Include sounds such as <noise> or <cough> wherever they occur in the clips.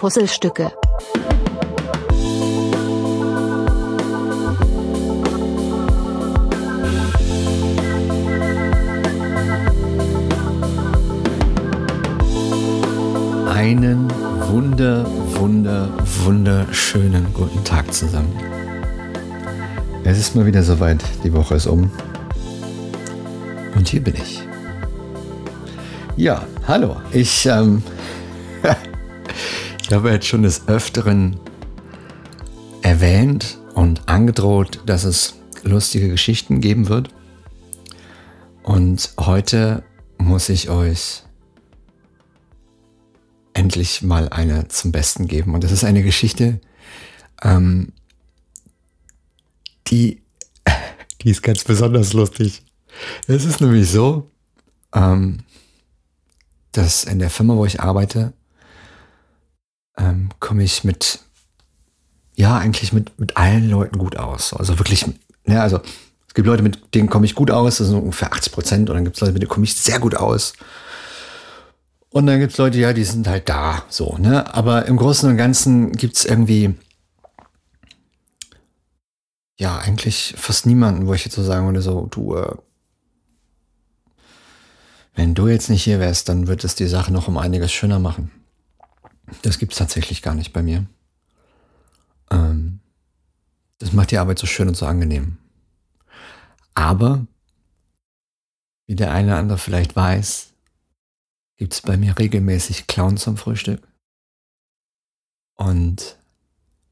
Puzzlestücke. Einen wunder, wunder, wunderschönen guten Tag zusammen. Es ist mal wieder soweit, die Woche ist um. Und hier bin ich. Ja, hallo. Ich, ähm, ich habe jetzt schon des Öfteren erwähnt und angedroht, dass es lustige Geschichten geben wird. Und heute muss ich euch endlich mal eine zum Besten geben. Und das ist eine Geschichte, ähm, die, <laughs> die ist ganz besonders lustig. Es ist nämlich so, ähm, dass in der Firma, wo ich arbeite, ähm, komme ich mit, ja, eigentlich mit, mit allen Leuten gut aus. Also wirklich, ne, also es gibt Leute, mit denen komme ich gut aus, das sind ungefähr 80 Prozent, und dann gibt es Leute, mit denen komme ich sehr gut aus. Und dann gibt es Leute, ja, die sind halt da, so, ne? Aber im Großen und Ganzen gibt es irgendwie, ja, eigentlich fast niemanden, wo ich jetzt so sagen würde, so, du, äh, wenn du jetzt nicht hier wärst, dann wird es die Sache noch um einiges schöner machen. Das gibt es tatsächlich gar nicht bei mir. Ähm, das macht die Arbeit so schön und so angenehm. Aber, wie der eine oder andere vielleicht weiß, gibt es bei mir regelmäßig Clown zum Frühstück. Und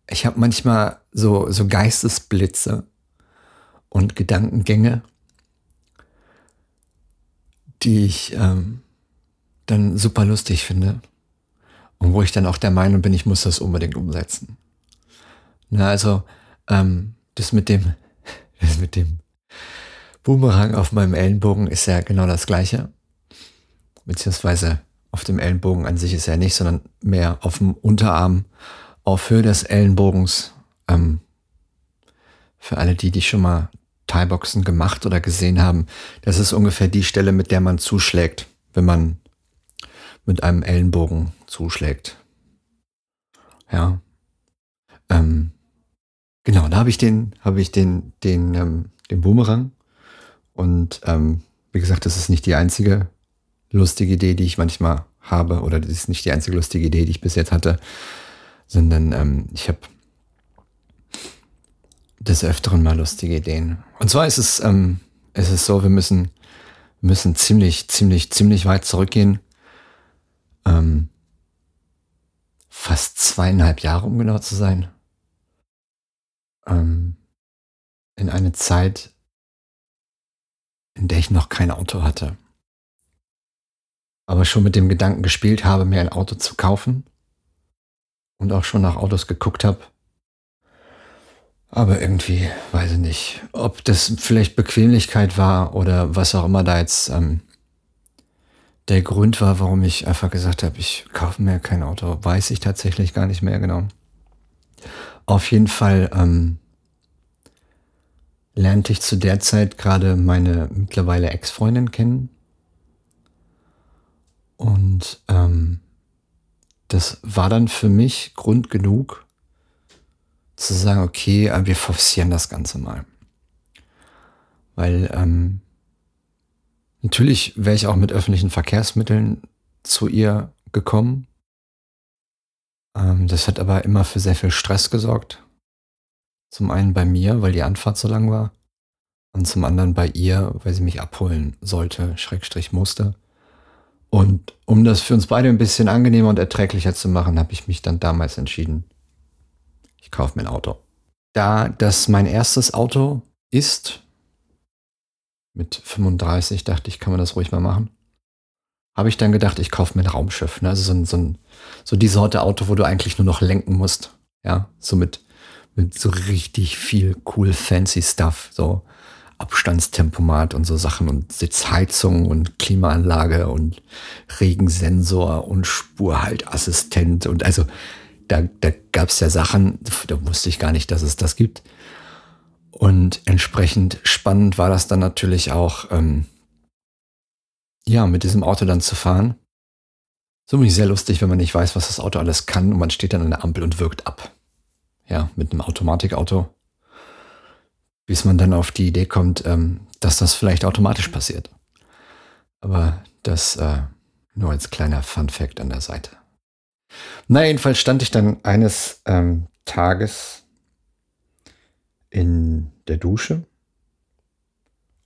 ich habe manchmal so, so Geistesblitze und Gedankengänge, die ich ähm, dann super lustig finde und wo ich dann auch der Meinung bin, ich muss das unbedingt umsetzen. Na, also ähm, das mit dem, <laughs> das mit dem Boomerang auf meinem Ellenbogen ist ja genau das gleiche beziehungsweise auf dem Ellenbogen an sich ist er nicht, sondern mehr auf dem Unterarm auf Höhe des Ellenbogens. Ähm, für alle die, die schon mal Thai-Boxen gemacht oder gesehen haben, das ist ungefähr die Stelle, mit der man zuschlägt, wenn man mit einem Ellenbogen zuschlägt. Ja. Ähm, genau, da habe ich den, habe ich den, den, ähm, den Boomerang. Und ähm, wie gesagt, das ist nicht die einzige lustige Idee, die ich manchmal habe, oder das ist nicht die einzige lustige Idee, die ich bis jetzt hatte, sondern ähm, ich habe des Öfteren mal lustige Ideen. Und zwar ist es, ähm, es ist so, wir müssen, müssen ziemlich, ziemlich, ziemlich weit zurückgehen. Ähm, fast zweieinhalb Jahre, um genau zu sein. Ähm, in eine Zeit, in der ich noch kein Auto hatte aber schon mit dem Gedanken gespielt habe, mir ein Auto zu kaufen und auch schon nach Autos geguckt habe. Aber irgendwie, weiß ich nicht, ob das vielleicht Bequemlichkeit war oder was auch immer da jetzt ähm, der Grund war, warum ich einfach gesagt habe, ich kaufe mir kein Auto, weiß ich tatsächlich gar nicht mehr genau. Auf jeden Fall ähm, lernte ich zu der Zeit gerade meine mittlerweile Ex-Freundin kennen und ähm, das war dann für mich Grund genug zu sagen, okay, wir forcieren das Ganze mal. Weil ähm, natürlich wäre ich auch mit öffentlichen Verkehrsmitteln zu ihr gekommen. Ähm, das hat aber immer für sehr viel Stress gesorgt. Zum einen bei mir, weil die Anfahrt so lang war. Und zum anderen bei ihr, weil sie mich abholen sollte, Schrägstrich musste. Und um das für uns beide ein bisschen angenehmer und erträglicher zu machen, habe ich mich dann damals entschieden, ich kaufe mir ein Auto. Da das mein erstes Auto ist, mit 35 dachte ich, kann man das ruhig mal machen, habe ich dann gedacht, ich kaufe mir ein Raumschiff. Ne? Also so, ein, so, ein, so die Sorte Auto, wo du eigentlich nur noch lenken musst. Ja, so mit, mit so richtig viel cool fancy Stuff. So Abstandstempomat und so Sachen und Sitzheizung und Klimaanlage und Regensensor und Spurhaltassistent und also da, da gab es ja Sachen, da wusste ich gar nicht, dass es das gibt. Und entsprechend spannend war das dann natürlich auch, ähm, ja, mit diesem Auto dann zu fahren. So bin ich sehr lustig, wenn man nicht weiß, was das Auto alles kann und man steht dann an der Ampel und wirkt ab. Ja, mit einem Automatikauto. Bis man dann auf die Idee kommt, ähm, dass das vielleicht automatisch passiert. Aber das äh, nur als kleiner Fun Fact an der Seite. Na, jedenfalls stand ich dann eines ähm, Tages in der Dusche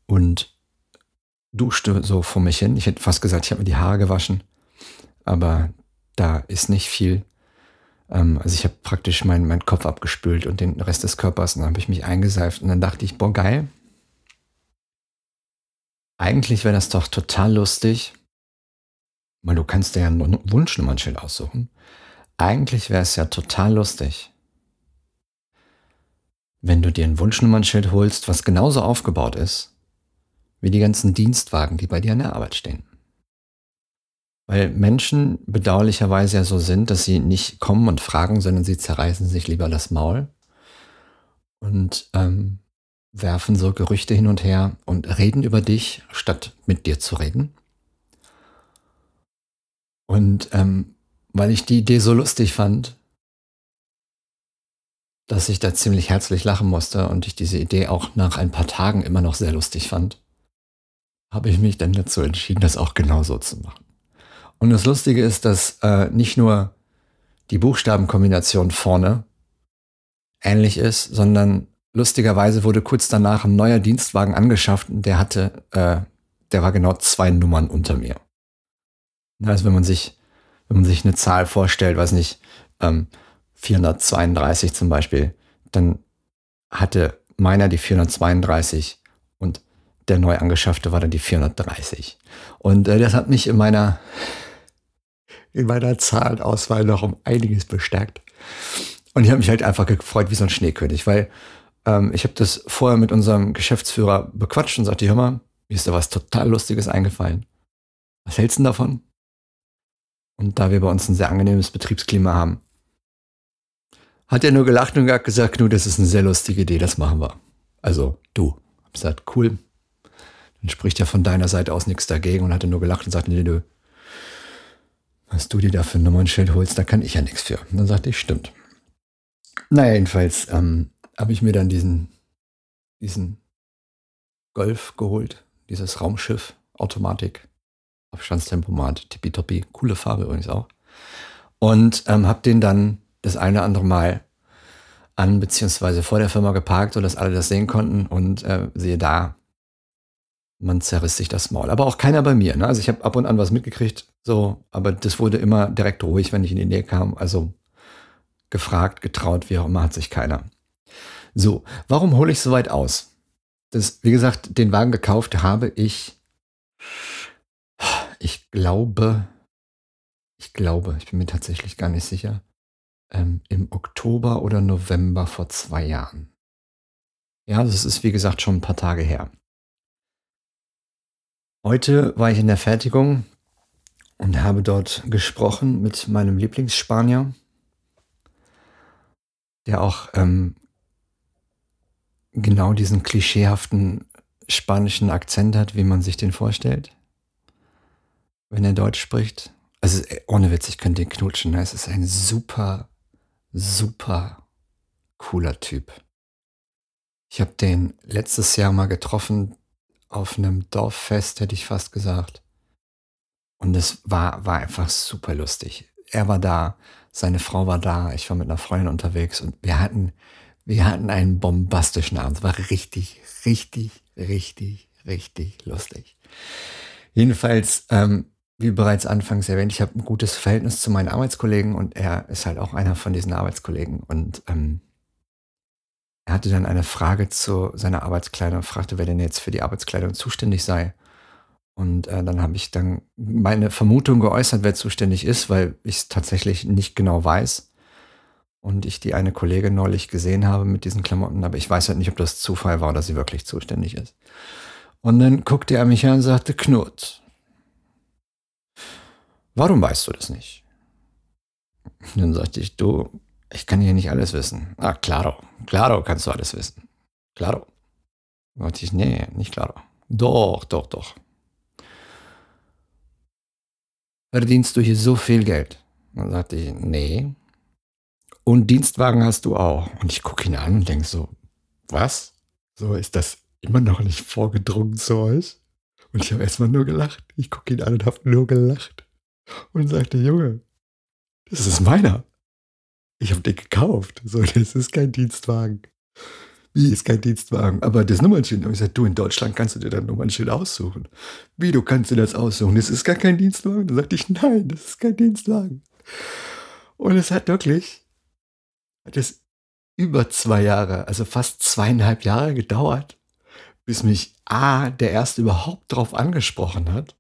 und duschte so vor mich hin. Ich hätte fast gesagt, ich habe mir die Haare gewaschen aber da ist nicht viel. Ähm, also ich habe praktisch meinen mein Kopf abgespült und den Rest des Körpers und dann habe ich mich eingeseift und dann dachte ich, boah, geil. Eigentlich wäre das doch total lustig, weil du kannst dir ja ein Wunschnummernschild aussuchen. Eigentlich wäre es ja total lustig, wenn du dir ein Wunschnummernschild holst, was genauso aufgebaut ist wie die ganzen Dienstwagen, die bei dir an der Arbeit stehen. Weil Menschen bedauerlicherweise ja so sind, dass sie nicht kommen und fragen, sondern sie zerreißen sich lieber das Maul und ähm, werfen so Gerüchte hin und her und reden über dich, statt mit dir zu reden. Und ähm, weil ich die Idee so lustig fand, dass ich da ziemlich herzlich lachen musste und ich diese Idee auch nach ein paar Tagen immer noch sehr lustig fand, habe ich mich dann dazu entschieden, das auch genauso zu machen. Und das Lustige ist, dass äh, nicht nur die Buchstabenkombination vorne ähnlich ist, sondern lustigerweise wurde kurz danach ein neuer Dienstwagen angeschafft und der hatte, äh, der war genau zwei Nummern unter mir. Also wenn man sich, wenn man sich eine Zahl vorstellt, weiß nicht, ähm, 432 zum Beispiel, dann hatte meiner die 432 und der neu angeschaffte war dann die 430. Und äh, das hat mich in meiner in meiner Zahlenauswahl noch um einiges bestärkt. Und ich habe mich halt einfach gefreut wie so ein Schneekönig, weil ähm, ich habe das vorher mit unserem Geschäftsführer bequatscht und sagte, hör mal, mir ist da was total Lustiges eingefallen. Was hältst du denn davon? Und da wir bei uns ein sehr angenehmes Betriebsklima haben, hat er nur gelacht und gesagt, nu, das ist eine sehr lustige Idee, das machen wir. Also du. Hab gesagt, cool. Dann spricht ja von deiner Seite aus nichts dagegen und hat er nur gelacht und sagte, nee, du, was du dir da für ein Nummernschild holst, da kann ich ja nichts für. Und dann sagte ich, stimmt. Naja, jedenfalls ähm, habe ich mir dann diesen, diesen Golf geholt, dieses Raumschiff, Automatik, Abstandstempomat, tippitoppi, coole Farbe übrigens auch. Und ähm, habe den dann das eine oder andere Mal an beziehungsweise vor der Firma geparkt, sodass alle das sehen konnten und äh, sehe da, man zerriss sich das Maul. Aber auch keiner bei mir. Ne? Also ich habe ab und an was mitgekriegt, so, aber das wurde immer direkt ruhig, wenn ich in die Nähe kam. Also gefragt, getraut, wie auch immer, hat sich keiner. So, warum hole ich so weit aus? Das, wie gesagt, den Wagen gekauft habe ich, ich glaube, ich glaube, ich bin mir tatsächlich gar nicht sicher, ähm, im Oktober oder November vor zwei Jahren. Ja, das ist wie gesagt schon ein paar Tage her. Heute war ich in der Fertigung und habe dort gesprochen mit meinem Lieblingsspanier, der auch ähm, genau diesen klischeehaften spanischen Akzent hat, wie man sich den vorstellt, wenn er Deutsch spricht. Also äh, ohne Witz, ich könnte den knutschen. Ne? Es ist ein super, super cooler Typ. Ich habe den letztes Jahr mal getroffen auf einem Dorffest, hätte ich fast gesagt. Und es war, war einfach super lustig. Er war da, seine Frau war da, ich war mit einer Freundin unterwegs und wir hatten, wir hatten einen bombastischen Abend. Es war richtig, richtig, richtig, richtig lustig. Jedenfalls, ähm, wie bereits anfangs erwähnt, ich habe ein gutes Verhältnis zu meinen Arbeitskollegen und er ist halt auch einer von diesen Arbeitskollegen. Und ähm, er hatte dann eine Frage zu seiner Arbeitskleidung und fragte, wer denn jetzt für die Arbeitskleidung zuständig sei. Und äh, dann habe ich dann meine Vermutung geäußert, wer zuständig ist, weil ich es tatsächlich nicht genau weiß. Und ich die eine Kollegin neulich gesehen habe mit diesen Klamotten, aber ich weiß halt nicht, ob das Zufall war oder sie wirklich zuständig ist. Und dann guckte er mich an und sagte, Knut, warum weißt du das nicht? Dann sagte ich, du, ich kann hier nicht alles wissen. Ah, claro. Claro kannst du alles wissen. Claro. Und ich, nee, nicht claro. Doch, doch, doch. verdienst du hier so viel Geld? Dann sagte ich, nee. Und Dienstwagen hast du auch. Und ich gucke ihn an und denke so, was? So ist das immer noch nicht vorgedrungen zu euch? Und ich habe erstmal nur gelacht. Ich gucke ihn an und habe nur gelacht. Und sagte, Junge, das ist meiner. Ich habe den gekauft. So, das ist kein Dienstwagen. Wie ist kein Dienstwagen? Aber das Nummernschild. Und ich sagte, du, in Deutschland kannst du dir dein Nummernschild aussuchen. Wie, du kannst dir das aussuchen? Das ist gar kein Dienstwagen. Da sagte ich, nein, das ist kein Dienstwagen. Und es hat wirklich, hat über zwei Jahre, also fast zweieinhalb Jahre gedauert, bis mich A, der Erste überhaupt drauf angesprochen hat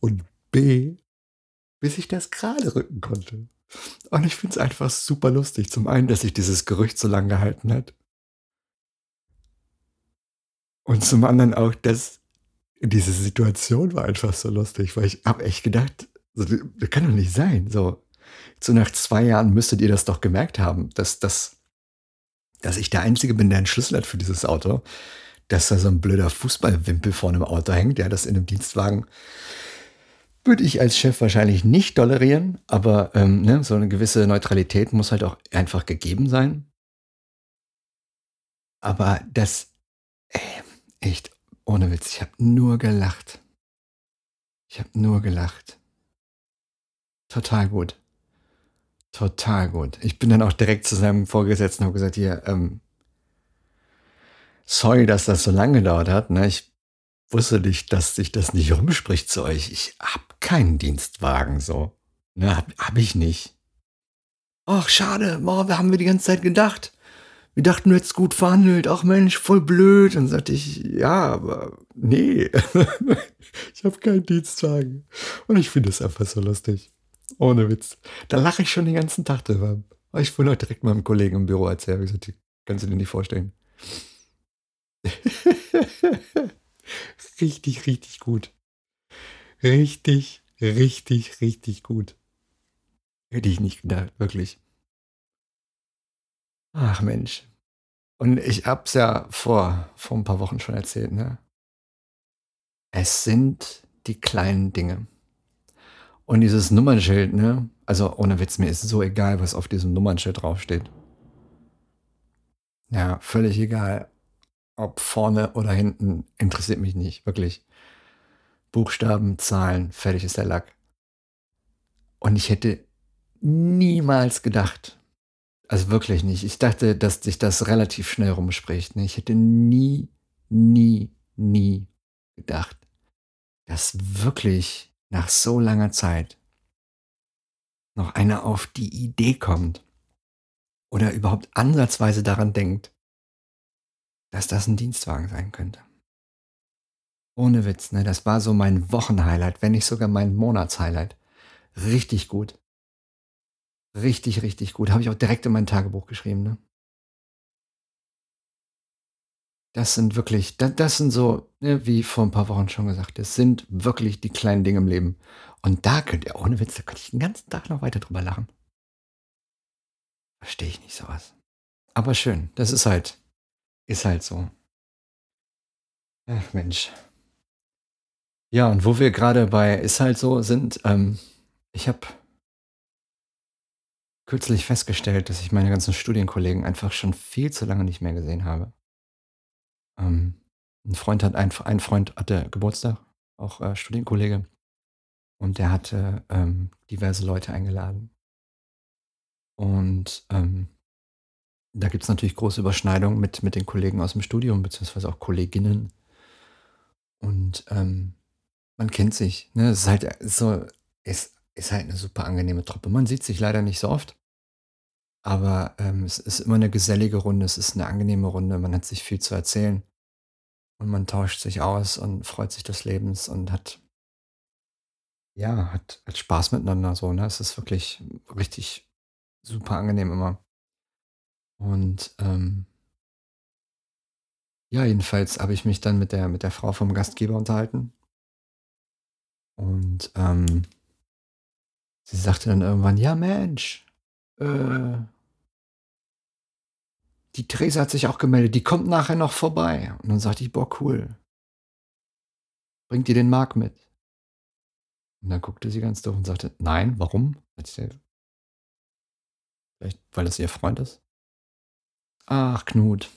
und B, bis ich das gerade rücken konnte. Und ich finde es einfach super lustig. Zum einen, dass sich dieses Gerücht so lange gehalten hat. Und zum anderen auch, dass diese Situation war einfach so lustig, weil ich habe echt gedacht, so, das kann doch nicht sein. So, so nach zwei Jahren müsstet ihr das doch gemerkt haben, dass, dass, dass ich der Einzige bin, der einen Schlüssel hat für dieses Auto. Dass da so ein blöder Fußballwimpel vor einem Auto hängt, der das in einem Dienstwagen würde ich als Chef wahrscheinlich nicht tolerieren, aber ähm, ne, so eine gewisse Neutralität muss halt auch einfach gegeben sein. Aber das, ey, echt, ohne Witz, ich habe nur gelacht. Ich habe nur gelacht. Total gut. Total gut. Ich bin dann auch direkt zu seinem Vorgesetzten und habe gesagt, hier, ähm, sorry, dass das so lange gedauert hat. Ne? Ich wusste nicht, dass sich das nicht rumspricht zu euch. Ich hab keinen Dienstwagen so. Ne, hab, hab ich nicht. Ach, schade, oh, wir haben wir die ganze Zeit gedacht. Wir dachten, du hättest gut verhandelt. Ach Mensch, voll blöd. Und sagte ich, ja, aber nee. <laughs> ich habe keinen Dienstwagen. Und ich finde es einfach so lustig. Ohne Witz. Da lache ich schon den ganzen Tag drüber. Ich wollte heute direkt meinem Kollegen im Büro erzählen. Ich gesagt, kannst du dir nicht vorstellen. <laughs> richtig, richtig gut. Richtig, richtig, richtig gut. Hätte ich nicht gedacht, wirklich. Ach Mensch. Und ich hab's ja vor, vor ein paar Wochen schon erzählt, ne? Es sind die kleinen Dinge. Und dieses Nummernschild, ne? Also ohne Witz, mir ist so egal, was auf diesem Nummernschild draufsteht. Ja, völlig egal. Ob vorne oder hinten, interessiert mich nicht, wirklich. Buchstaben, Zahlen, fertig ist der Lack. Und ich hätte niemals gedacht, also wirklich nicht, ich dachte, dass sich das relativ schnell rumspricht. Ne? Ich hätte nie, nie, nie gedacht, dass wirklich nach so langer Zeit noch einer auf die Idee kommt oder überhaupt ansatzweise daran denkt, dass das ein Dienstwagen sein könnte. Ohne Witz, ne? Das war so mein Wochenhighlight, wenn nicht sogar mein Monatshighlight. Richtig gut. Richtig, richtig gut. Habe ich auch direkt in mein Tagebuch geschrieben, ne? Das sind wirklich, das, das sind so, ne, wie vor ein paar Wochen schon gesagt, das sind wirklich die kleinen Dinge im Leben. Und da könnt ihr, ohne Witz, da könnte ich den ganzen Tag noch weiter drüber lachen. Verstehe ich nicht sowas. Aber schön, das ist halt, ist halt so. Ach Mensch. Ja, und wo wir gerade bei ist halt so sind, ähm, ich habe kürzlich festgestellt, dass ich meine ganzen Studienkollegen einfach schon viel zu lange nicht mehr gesehen habe. Ähm, 'n Freund hat ein ein Freund hatte Geburtstag, auch, äh, Studienkollege, und der hatte, ähm, diverse Leute eingeladen. Und, ähm da gibt es natürlich große Überschneidungen mit mit den Kollegen aus dem Studium, beziehungsweise auch Kolleginnen. Und, ähm, man kennt sich, ne? Es ist halt äh, so ist ist halt eine super angenehme Truppe. Man sieht sich leider nicht so oft, aber, ähm, es ist immer eine gesellige Runde, es ist eine angenehme Runde, man hat sich viel zu erzählen und man tauscht sich aus und freut sich des Lebens und hat ja, hat hat Spaß miteinander so, ne? Es ist wirklich richtig super angenehm immer. Und, ähm ja, jedenfalls habe ich mich dann mit der mit der Frau vom Gastgeber unterhalten. Und, ähm sie sagte dann irgendwann: „Ja, Mensch, äh“ „die Theresa hat sich auch gemeldet, die kommt nachher noch vorbei.“ Und dann sagte ich: „Boah, cool.“ „Bringt ihr den Marc mit?“ Und dann guckte sie ganz doof und sagte: „Nein, warum?“ „Vielleicht, weil das ihr Freund ist?“ „Ach, Knut,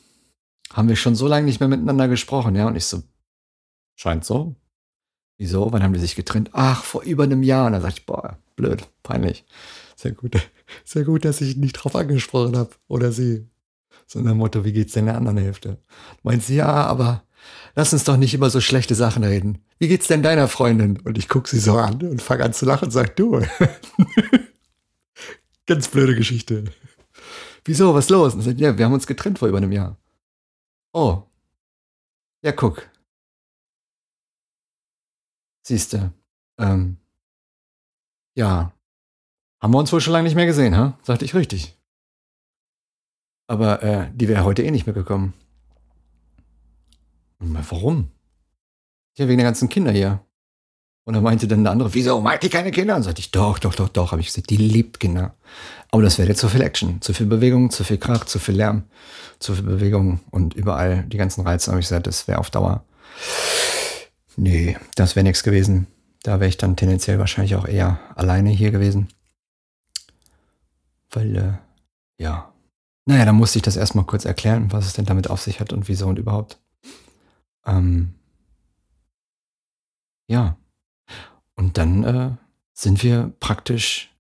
haben wir schon so lange nicht mehr miteinander gesprochen, ja?“ Und ich so: „Scheint so.“ „Wieso? Wann haben die sich getrennt?“ „Ach, vor über 'nem Jahr.“ Und dann sage ich: „Boah, blöd, peinlich. Sehr gut <laughs> sehr gut, dass ich nicht drauf angesprochen habe oder sie.“ So nach dem Motto: „Wie geht's denn der anderen Hälfte?“ Meint sie: „Ja, aber lass uns doch nicht über so schlechte Sachen reden. Wie geht's denn deiner Freundin?“ Und ich gucke sie so an und fange an zu lachen und sage: „Du, <laughs> ganz blöde Geschichte.“ „Wieso, was los?“ Und sagt: „Ja, wir haben uns getrennt vor über 'nem Jahr.“ „Oh. Ja, guck.“ „Siehst du, ähm“ „Ja, haben wir uns wohl schon lange nicht mehr gesehen, ha?“ Sagte ich: „Richtig.“ „Aber, äh, die wäre heute eh nicht mehr gekommen.“ „Na, warum?“ „Ja, wegen der ganzen Kinder hier.“ Und dann meinte dann der andere: „Wieso mag die keine Kinder?“ Und sagte ich: „Doch, doch, doch, doch.“ Habe ich gesagt: „Die liebt Kinder.“ Aber das wäre jetzt zu viel Action, zu viel Bewegung, zu viel Krach, zu viel Lärm, zu viel Bewegung und überall die ganzen Reize. Habe ich gesagt, das wäre auf Dauer ne, das wäre nix gewesen. Da wäre ich dann tendenziell wahrscheinlich auch eher alleine hier gewesen. Weil, äh, ja na ja, dann musste ich das erst mal kurz erklären, was es denn damit auf sich hat und wieso und überhaupt. Ähm ja. Und dann, äh, sind wir praktisch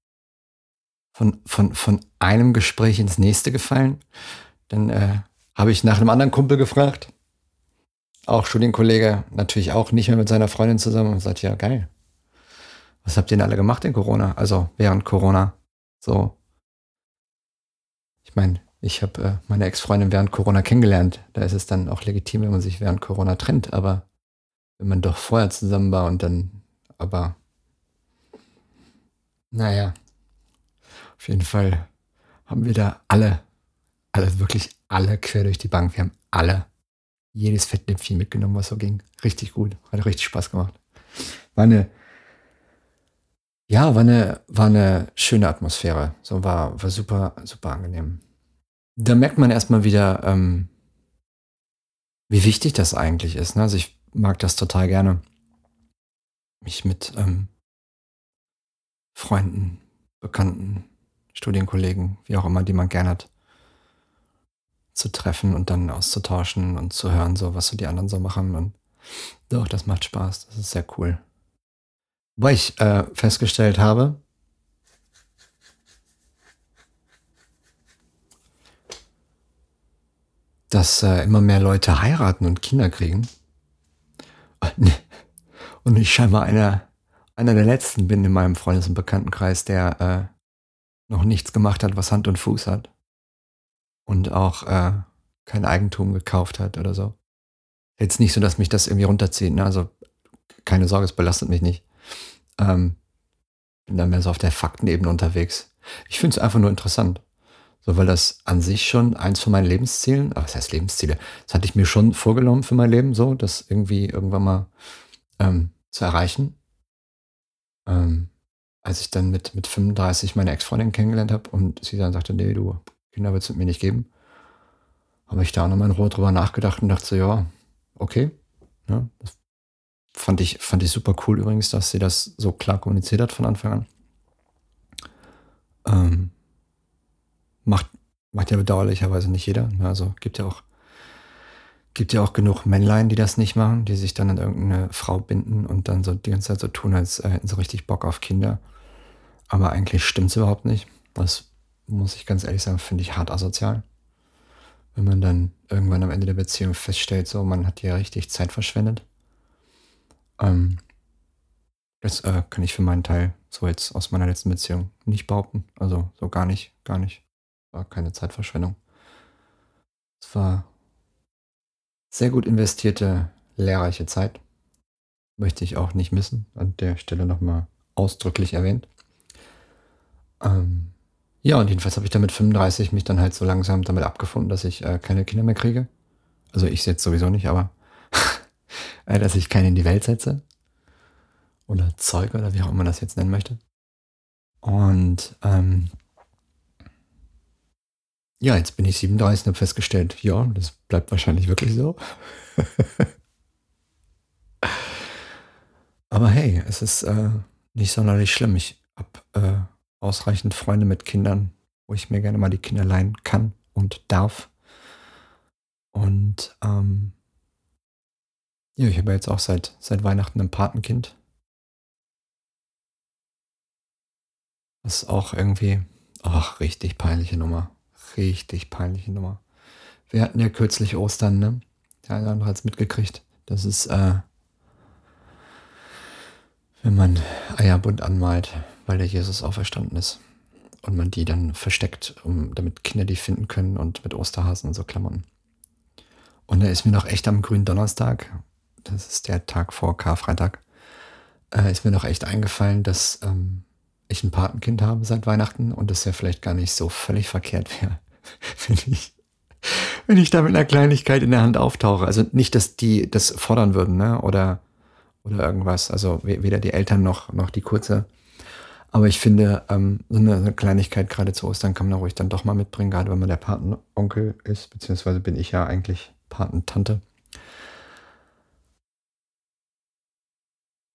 von von von einem Gespräch ins nächste gefallen. Dann, äh, habe ich nach 'nem anderen Kumpel gefragt. Auch Studienkollege, natürlich auch nicht mehr mit seiner Freundin zusammen und sagt: „Ja, geil. Was habt ihr denn alle gemacht in Corona? Also, während Corona?“ So. Ich meine, ich habe, äh, meine Ex-Freundin während Corona kennengelernt. Da ist es dann auch legitim, wenn man sich während Corona trennt, aber wenn man doch vorher zusammen war und dann aber na ja. Auf jeden Fall haben wir da alle alle, wirklich alle quer durch die Bank wir haben alle jedes Fettnäpfchen mitgenommen, was so ging. Richtig gut. Hat richtig Spaß gemacht. War 'ne ja, war 'ne war 'ne schöne Atmosphäre. So war war super super angenehm. Da merkt man erst mal wieder, ähm wie wichtig das eigentlich ist, ne? Also, ich mag das total gerne mich mit, ähm Freunden, Bekannten, Studienkollegen, wie auch immer, die man gern hat zu treffen und dann auszutauschen und zu hören, so was so die anderen so machen und doch, das macht Spaß. Das ist sehr cool. Wobei ich, äh, festgestellt habe dass, äh, immer mehr Leute heiraten und Kinder kriegen. <laughs> Und ich scheinbar einer einer der Letzten bin in meinem Freundes und Bekanntenkreis, der, äh, noch nichts gemacht hat, was Hand und Fuß hat. Und auch, äh, kein Eigentum gekauft hat oder so. Jetzt nicht so, dass mich das irgendwie runterzieht, ne? Also, keine Sorge, es belastet mich nicht. Ähm, bin da mehr so auf der Faktenebene unterwegs. Ich finde es einfach nur interessant. So, weil das an sich schon eins von meinen Lebenszielen ah, was heißt Lebensziele? Das hatte ich mir schon vorgenommen für mein Leben so, das irgendwie irgendwann mal, ähm, zu erreichen. Ähm, als ich dann mit mit 35 meine Ex-Freundin kennengelernt habe und sie dann sagte: „Ne, du, Kinder wird's mit mir nicht geben.“ Habe ich da auch noch mal in Ruhe drüber nachgedacht und dachte so: „Ja, okay“, ne? Das fand ich fand ich super cool übrigens, dass sie das so klar kommuniziert hat von Anfang an. Ähm macht macht ja bedauerlicherweise nicht jeder, ne? Also, gibt ja auch gibt ja auch genug Männlein, die das nicht machen, die sich dann an irgend 'ne Frau binden und dann so die ganze Zeit so tun, als, äh, hätten sie richtig Bock auf Kinder. Aber eigentlich stimmt's überhaupt nicht. Das muss ich ganz ehrlich sagen, finde ich hart asozial. Wenn man dann irgendwann am Ende der Beziehung feststellt, so, man hat hier richtig Zeit verschwendet. Ähm das, äh, kann ich für meinen Teil so jetzt aus meiner letzten Beziehung nicht behaupten. Also, so gar nicht gar nicht. War keine Zeitverschwendung. Es war sehr gut investierte, lehrreiche Zeit. Möchte ich auch nicht missen, an der Stelle noch mal ausdrücklich erwähnt. Ähm, ja, und jedenfalls habe ich dann mit 35 mich dann halt so langsam damit abgefunden, dass ich, äh, keine Kinder mehr kriege. Also, ich jetzt sowieso nicht, aber <laughs> äh, dass ich keine in die Welt setze oder zeuge oder wie auch immer man das jetzt nennen möchte. Und, ähm ja, jetzt bin ich 37 und habe festgestellt, ja, das bleibt wahrscheinlich wirklich so. <laughs> Aber hey, es ist, äh nicht sonderlich schlimm. Ich habe äh, ausreichend Freunde mit Kindern, wo ich mir gerne mal die Kinder leihen kann und darf. Und ähm, ja, ich habe jetzt auch seit, seit Weihnachten ein Patenkind. Was auch irgendwie, ach, richtig peinliche Nummer. Richtig peinliche Nummer. Wir hatten ja kürzlich Ostern, ne? Der eine oder andere hat es mitgekriegt. Das ist, äh, wenn man Eier bunt anmalt, weil der Jesus auferstanden ist. Und man die dann versteckt, um, damit Kinder die finden können und mit Osterhasen und so Klamotten. Und da ist mir noch echt am grünen Donnerstag, das ist der Tag vor Karfreitag, äh, ist mir noch echt eingefallen, dass ähm, ich ein Patenkind habe seit Weihnachten und es ja vielleicht gar nicht so völlig verkehrt wäre, <laughs> wenn ich, wenn ich da mit einer Kleinigkeit in der Hand auftauche. Also nicht, dass die das fordern würden, ne? Oder, oder irgendwas. Also weder die Eltern noch, noch die Kurze. Aber ich finde, ähm, so eine, eine Kleinigkeit gerade zu Ostern kann man ruhig dann doch mal mitbringen, gerade wenn man der Patenonkel ist, beziehungsweise bin ich ja eigentlich Patentante.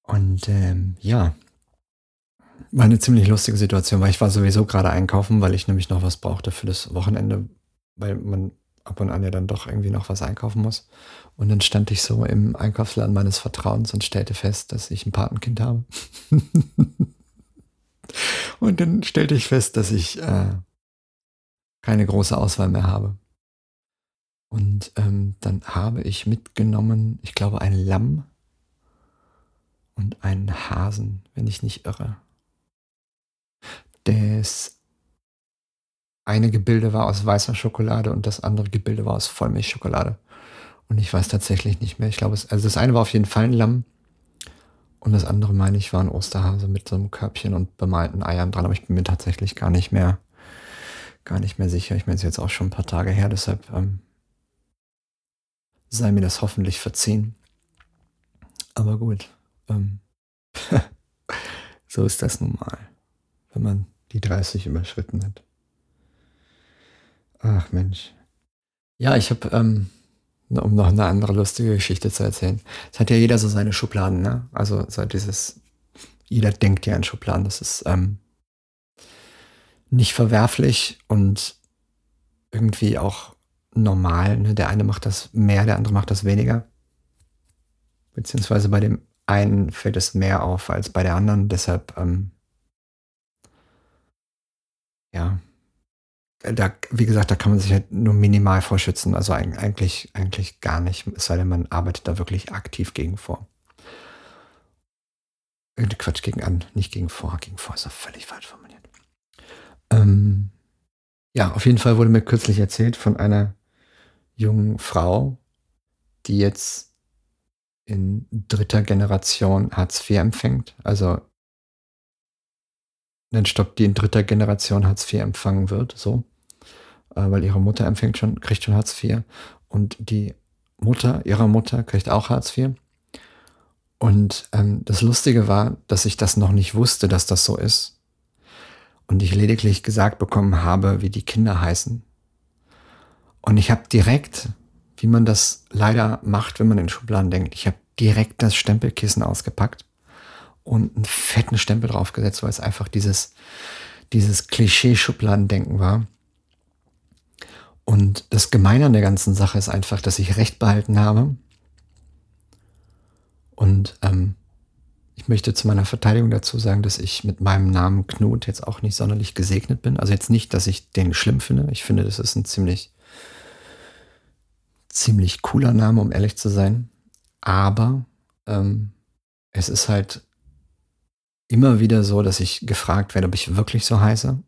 Und ähm, ja, war eine ziemlich lustige Situation, weil ich war sowieso gerade einkaufen, weil ich nämlich noch was brauchte für das Wochenende, weil man ab und an ja dann doch irgendwie noch was einkaufen muss. Und dann stand ich so im Einkaufsladen meines Vertrauens und stellte fest, dass ich ein Patenkind habe. <laughs> und dann stellte ich fest, dass ich äh, keine große Auswahl mehr habe. Und ähm, dann habe ich mitgenommen, ich glaube, ein Lamm und einen Hasen, wenn ich nicht irre. Das eine Gebilde war aus weißer Schokolade und das andere Gebilde war aus Vollmilchschokolade. Und ich weiß tatsächlich nicht mehr. Ich glaube, es, also das eine war auf jeden Fall ein Lamm und das andere, meine ich, war ein Osterhase mit so einem Körbchen und bemalten Eiern dran. Aber ich bin mir tatsächlich gar nicht mehr, gar nicht mehr sicher. Ich meine, es ist jetzt auch schon ein paar Tage her, deshalb ähm, sei mir das hoffentlich verziehen. Aber gut, ähm, <laughs> so ist das nun mal, wenn man die 30 überschritten hat. Ach Mensch. Ja, ich habe, ähm, um noch eine andere lustige Geschichte zu erzählen. Es hat ja jeder so seine Schubladen, ne? Also so dieses, jeder denkt ja in Schubladen. Das ist ähm, nicht verwerflich und irgendwie auch normal. Ne? Der eine macht das mehr, der andere macht das weniger. Beziehungsweise bei dem einen fällt es mehr auf als bei der anderen. Deshalb, ähm, ja, da, wie gesagt, da kann man sich halt nur minimal vorschützen. Also eigentlich, eigentlich gar nicht, es sei denn, man arbeitet da wirklich aktiv gegen vor. Quatsch, gegen an, nicht gegen vor. Gegen vor ist doch völlig falsch formuliert. Ähm, ja, auf jeden Fall wurde mir kürzlich erzählt von einer jungen Frau, die jetzt in dritter Generation Hartz IV empfängt. Also einen Stopp, die in dritter Generation Hartz IV empfangen wird, so. Äh, weil ihre Mutter empfängt schon, kriegt schon Hartz IV. Und die Mutter ihrer Mutter kriegt auch Hartz IV. Und ähm, das Lustige war, dass ich das noch nicht wusste, dass das so ist. Und ich lediglich gesagt bekommen habe, wie die Kinder heißen. Und ich habe direkt, wie man das leider macht, wenn man in Schubladen denkt, ich habe direkt das Stempelkissen ausgepackt und einen fetten Stempel draufgesetzt, weil es einfach dieses, dieses Klischee-Schubladendenken war. Und das Gemeine an der ganzen Sache ist einfach, dass ich Recht behalten habe. Und ähm, ich möchte zu meiner Verteidigung dazu sagen, dass ich mit meinem Namen Knut jetzt auch nicht sonderlich gesegnet bin. Also jetzt nicht, dass ich den schlimm finde. Ich finde, das ist ein ziemlich ziemlich cooler Name, um ehrlich zu sein. Aber ähm, es ist halt immer wieder so, dass ich gefragt werde, ob ich wirklich so heiße.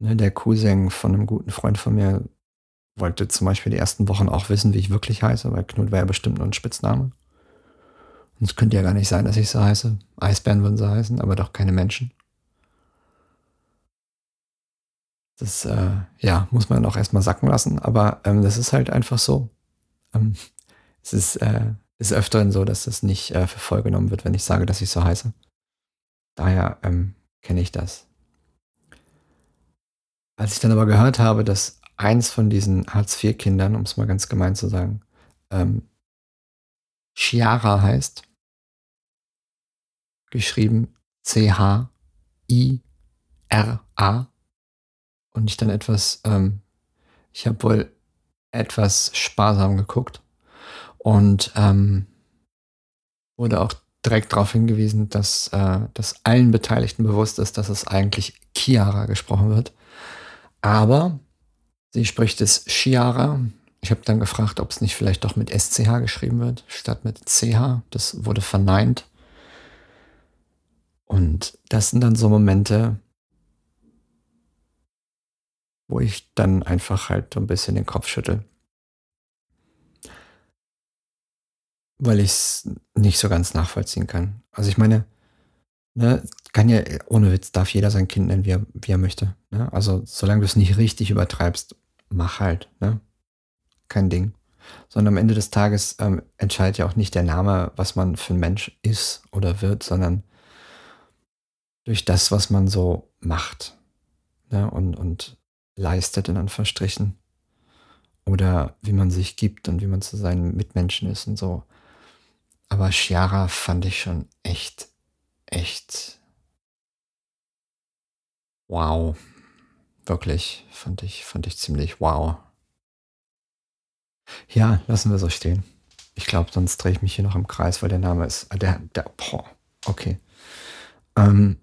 Ne, der Cousin von einem guten Freund von mir wollte zum Beispiel die ersten Wochen auch wissen, wie ich wirklich heiße, weil Knut wäre ja bestimmt nur ein Spitzname. Und es könnte ja gar nicht sein, dass ich so heiße. Eisbären würden so heißen, aber doch keine Menschen. Das äh, ja, muss man auch erstmal sacken lassen, aber ähm, das ist halt einfach so. Ähm, es ist, äh, ist öfteren so, dass das nicht äh, für voll genommen wird, wenn ich sage, dass ich so heiße. Daher ähm, kenne ich das. Als ich dann aber gehört habe, dass eins von diesen Hartz-IV-Kindern, um es mal ganz gemein zu sagen, ähm, Chiara heißt, geschrieben C-H-I-R-A. Und ich dann etwas, ähm, ich habe wohl etwas sparsam geguckt und ähm, wurde auch direkt darauf hingewiesen, dass, äh, dass allen Beteiligten bewusst ist, dass es eigentlich Chiara gesprochen wird. Aber sie spricht es Chiara. Ich habe dann gefragt, ob es nicht vielleicht doch mit SCH geschrieben wird, statt mit CH. Das wurde verneint. Und das sind dann so Momente, wo ich dann einfach halt so ein bisschen den Kopf schüttel. Weil ich es nicht so ganz nachvollziehen kann. Also ich meine, ne, kann ja, ohne Witz, darf jeder sein Kind nennen, wie er, wie er möchte. Ne? Also solange du es nicht richtig übertreibst, mach halt. Ne? Kein Ding. Sondern am Ende des Tages ähm, entscheidet ja auch nicht der Name, was man für ein Mensch ist oder wird, sondern durch das, was man so macht. Ne? Und, und leistet, in Anführungsstrichen. Oder wie man sich gibt und wie man zu seinen Mitmenschen ist und so. Aber Chiara fand ich schon echt, echt wow. Wirklich, fand ich, fand ich ziemlich wow. Ja, lassen wir so stehen. Ich glaube, sonst drehe ich mich hier noch im Kreis, weil der Name ist. Der, der, boah, okay. Ähm,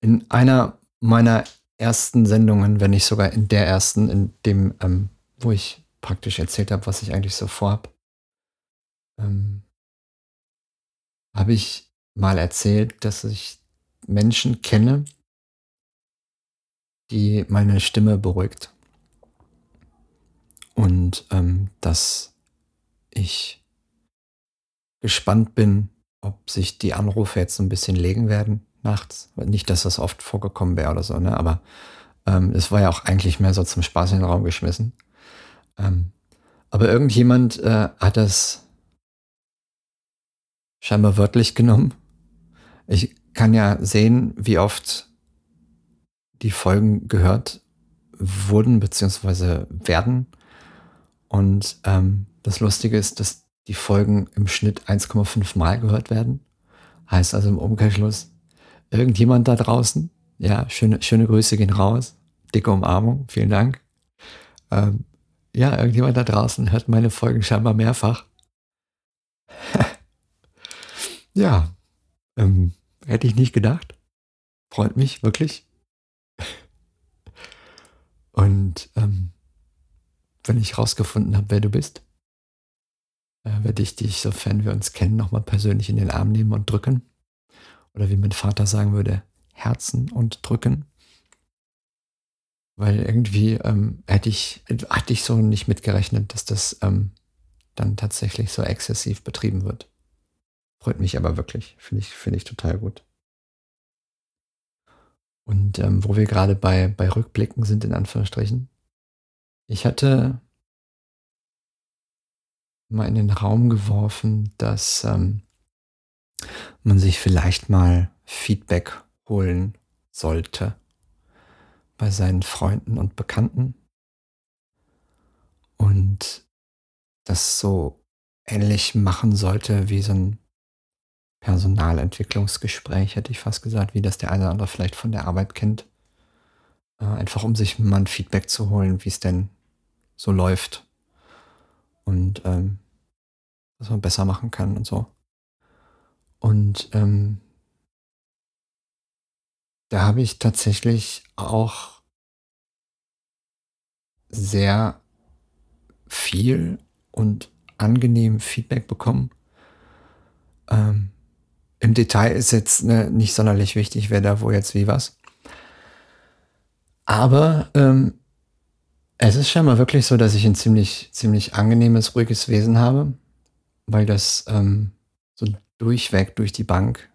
in einer meiner ersten Sendungen, wenn nicht sogar in der ersten, in dem, ähm, wo ich praktisch erzählt habe, was ich eigentlich so vorhab, ähm, habe ich mal erzählt, dass ich Menschen kenne, die meine Stimme beruhigt. Und ähm, dass ich gespannt bin, ob sich die Anrufe jetzt ein bisschen legen werden nachts. Nicht, dass das oft vorgekommen wäre oder so, ne? aber ähm, es war ja auch eigentlich mehr so zum Spaß in den Raum geschmissen. Ähm, aber irgendjemand äh, hat das scheinbar wörtlich genommen. Ich kann ja sehen, wie oft die Folgen gehört wurden bzw. werden. Und ähm, das Lustige ist, dass die Folgen im Schnitt 1,5 Mal gehört werden. Heißt also im Umkehrschluss, irgendjemand da draußen, ja, schöne, schöne Grüße gehen raus. Dicke Umarmung, vielen Dank. Ähm, ja, irgendjemand da draußen hört meine Folgen scheinbar mehrfach. Ja, ähm, hätte ich nicht gedacht. Freut mich, wirklich. <laughs> Und ähm, wenn ich rausgefunden habe, wer du bist, äh, werde ich dich, sofern wir uns kennen, nochmal persönlich in den Arm nehmen und drücken oder wie mein Vater sagen würde, Herzen und drücken. Weil irgendwie ähm, hätte ich, hatte ich so nicht mitgerechnet, dass das ähm, dann tatsächlich so exzessiv betrieben wird. Freut mich aber wirklich. Finde ich, finde ich total gut. Und ähm, wo wir gerade bei, bei Rückblicken sind, in Anführungsstrichen. Ich hatte mal in den Raum geworfen, dass ähm, man sich vielleicht mal Feedback holen sollte bei seinen Freunden und Bekannten und das so ähnlich machen sollte wie so ein Personalentwicklungsgespräch, hätte ich fast gesagt, wie das der eine oder andere vielleicht von der Arbeit kennt. Äh, einfach um sich mal ein Feedback zu holen, wie es denn so läuft und ähm, was man besser machen kann und so. Und ähm, da habe ich tatsächlich auch sehr viel und angenehm Feedback bekommen. Ähm, Im Detail ist jetzt ne, nicht sonderlich wichtig, wer da wo jetzt wie was. Aber ähm, es ist scheinbar wirklich so, dass ich ein ziemlich, ziemlich angenehmes, ruhiges Wesen habe, weil das ähm, so durchweg durch die Bank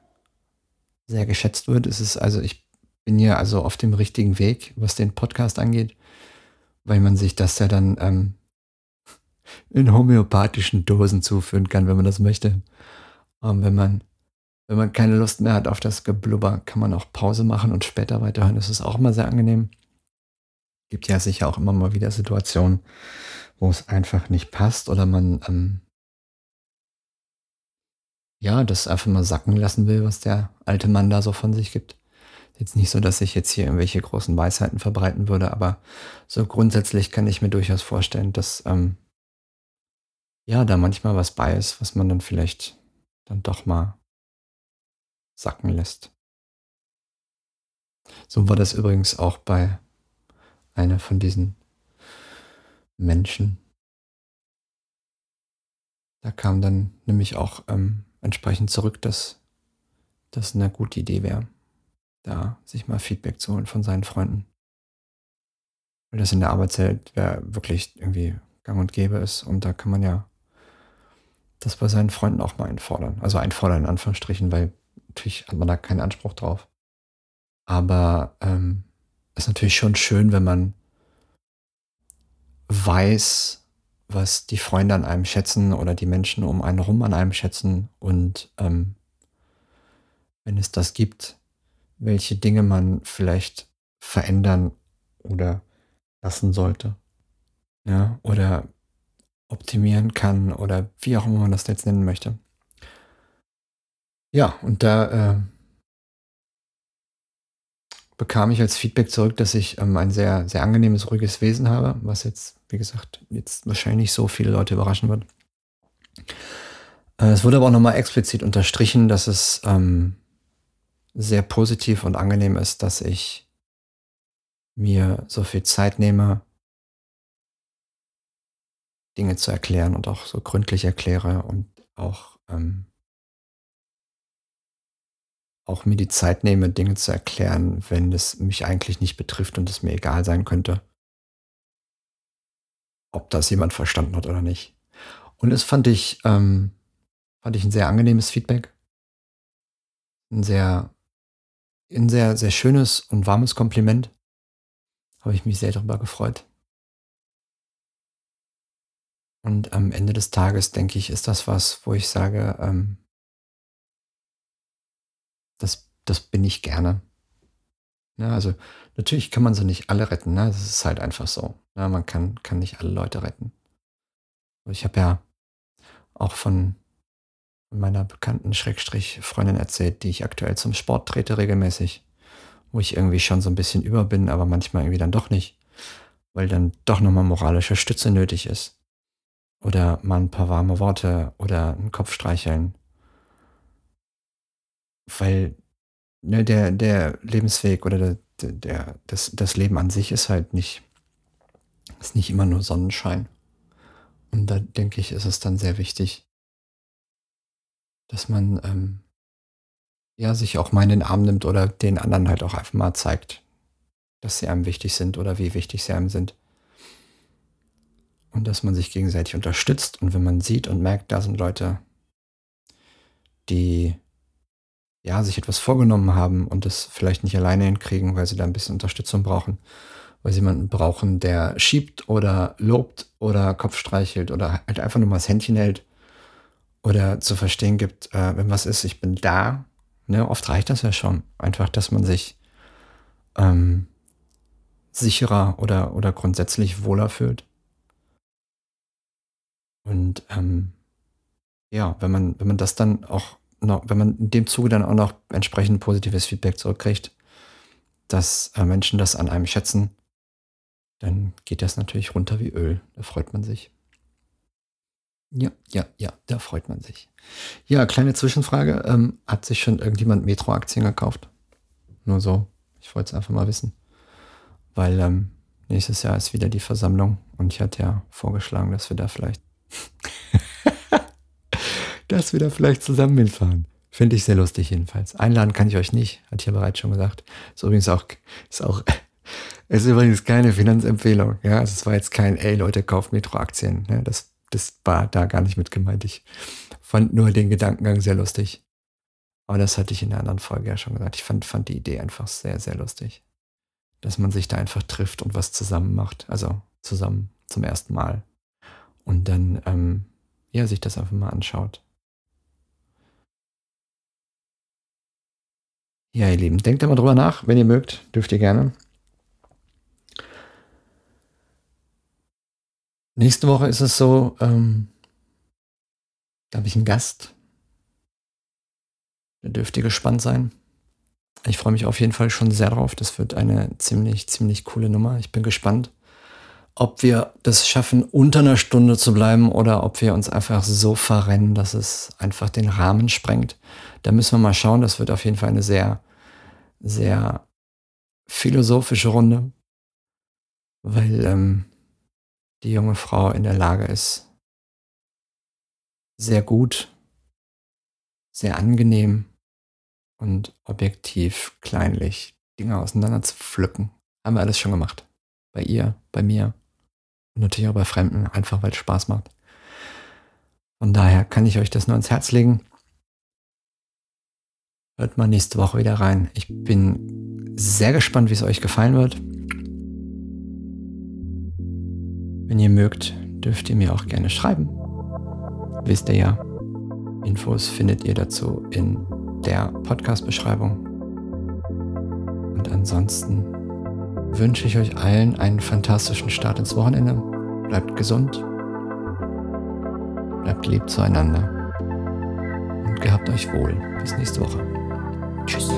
sehr geschätzt wird. Es ist also, ich bin hier also auf dem richtigen Weg, was den Podcast angeht, weil man sich das ja dann ähm, in homöopathischen Dosen zuführen kann, wenn man das möchte. Und wenn man, wenn man keine Lust mehr hat auf das Geblubber, kann man auch Pause machen und später weiterhören. Das ist auch immer sehr angenehm. Gibt ja sicher auch immer mal wieder Situationen, wo es einfach nicht passt oder man ähm, ja, das einfach mal sacken lassen will, was der alte Mann da so von sich gibt. Jetzt nicht so, dass ich jetzt hier irgendwelche großen Weisheiten verbreiten würde, aber so grundsätzlich kann ich mir durchaus vorstellen, dass ähm, ja, da manchmal was bei ist, was man dann vielleicht dann doch mal sacken lässt. So war das übrigens auch bei einer von diesen Menschen. Da kam dann nämlich auch ähm, entsprechend zurück, dass das eine gute Idee wäre, da sich mal Feedback zu holen von seinen Freunden. Weil das in der Arbeitswelt ja wirklich irgendwie gang und gäbe ist. Und da kann man ja das bei seinen Freunden auch mal einfordern. Also einfordern in Anführungsstrichen, weil natürlich hat man da keinen Anspruch drauf. Aber ähm, ist natürlich schon schön, wenn man weiß, was die Freunde an einem schätzen oder die Menschen um einen herum an einem schätzen und ähm, wenn es das gibt, welche Dinge man vielleicht verändern oder lassen sollte. Ja, oder optimieren kann oder wie auch immer man das jetzt nennen möchte. Ja, und da äh, bekam ich als Feedback zurück, dass ich ähm, ein sehr, sehr angenehmes, ruhiges Wesen habe, was jetzt, wie gesagt, jetzt wahrscheinlich nicht so viele Leute überraschen wird. Äh, es wurde aber auch nochmal explizit unterstrichen, dass es ähm, sehr positiv und angenehm ist, dass ich mir so viel Zeit nehme, Dinge zu erklären und auch so gründlich erkläre und auch, ähm, auch mir die Zeit nehme, Dinge zu erklären, wenn es mich eigentlich nicht betrifft und es mir egal sein könnte, ob das jemand verstanden hat oder nicht. Und das fand ich, ähm, fand ich ein sehr angenehmes Feedback. Ein sehr, ein sehr, sehr schönes und warmes Kompliment. Habe ich mich sehr darüber gefreut. Und am Ende des Tages, denke ich, ist das was, wo ich sage, ähm, das, bin ich gerne. Ja, also natürlich kann man sie nicht alle retten, ne? Das ist halt einfach so. Ja, man kann, kann nicht alle Leute retten. Ich habe ja auch von meiner bekannten Schrägstrich Freundin erzählt, die ich aktuell zum Sport trete regelmäßig, wo ich irgendwie schon so ein bisschen über bin, aber manchmal irgendwie dann doch nicht, weil dann doch nochmal moralische Stütze nötig ist. Oder mal ein paar warme Worte oder 'n Kopf streicheln. Weil, ne, der der Lebensweg oder der der das das Leben an sich ist halt nicht ist nicht immer nur Sonnenschein. Und da denke ich, ist es dann sehr wichtig dass man, ähm, ja, sich auch mal in den Arm nimmt oder den anderen halt auch einfach mal zeigt, dass sie einem wichtig sind oder wie wichtig sie einem sind. Und dass man sich gegenseitig unterstützt. Und wenn man sieht und merkt, da sind Leute, die ja, sich etwas vorgenommen haben und es vielleicht nicht alleine hinkriegen, weil sie da ein bisschen Unterstützung brauchen, weil sie jemanden brauchen, der schiebt oder lobt oder Kopf streichelt oder halt einfach nur mal das Händchen hält oder zu verstehen gibt, äh, wenn was ist, ich bin da. Ne? Oft reicht das ja schon. Einfach, dass man sich ähm, sicherer oder, oder grundsätzlich wohler fühlt. Und ähm, ja, wenn man, wenn man das dann auch noch, wenn man in dem Zuge dann auch noch entsprechend positives Feedback zurückkriegt, dass äh, Menschen das an einem schätzen, dann geht das natürlich runter wie Öl. Da freut man sich. Ja, ja, ja, da freut man sich. Ja, kleine Zwischenfrage. Ähm, hat sich schon irgendjemand Metro-Aktien gekauft? Nur so. Ich wollte es einfach mal wissen. Weil ähm, nächstes Jahr ist wieder die Versammlung und ich hatte ja vorgeschlagen, dass wir da vielleicht dass wir da vielleicht zusammen hinfahren. Finde ich sehr lustig jedenfalls. Einladen kann ich euch nicht, hat ich ja bereits schon gesagt. Ist übrigens auch, ist auch, <laughs> ist übrigens keine Finanzempfehlung. Ja, also es war jetzt kein, ey Leute, kauft Metro-Aktien. Ja, das, das war da gar nicht mit gemeint. Ich fand nur den Gedankengang sehr lustig. Aber das hatte ich in der anderen Folge ja schon gesagt. Ich fand, fand die Idee einfach sehr, sehr lustig. Dass man sich da einfach trifft und was zusammen macht. Also zusammen zum ersten Mal. Und dann, ähm, ja, sich das einfach mal anschaut. Ja, ihr Lieben, denkt immer drüber nach. Wenn ihr mögt, dürft ihr gerne. Nächste Woche ist es so, ähm, da habe ich einen Gast. Da dürft ihr gespannt sein. Ich freue mich auf jeden Fall schon sehr drauf. Das wird eine ziemlich, ziemlich coole Nummer. Ich bin gespannt, ob wir das schaffen, unter einer Stunde zu bleiben oder ob wir uns einfach so verrennen, dass es einfach den Rahmen sprengt. Da müssen wir mal schauen. Das wird auf jeden Fall eine sehr, sehr philosophische Runde, weil ähm, die junge Frau in der Lage ist, sehr gut, sehr angenehm und objektiv kleinlich Dinge auseinander zu pflücken. Haben wir alles schon gemacht. Bei ihr, bei mir und natürlich auch bei Fremden, einfach weil es Spaß macht. Von daher kann ich euch das nur ins Herz legen. Hört mal nächste Woche wieder rein. Ich bin sehr gespannt, wie es euch gefallen wird. Wenn ihr mögt, dürft ihr mir auch gerne schreiben. Wisst ihr ja. Infos findet ihr dazu in der Podcast-Beschreibung. Und ansonsten wünsche ich euch allen einen fantastischen Start ins Wochenende. Bleibt gesund, bleibt lieb zueinander und gehabt euch wohl. Bis nächste Woche. Tschüss.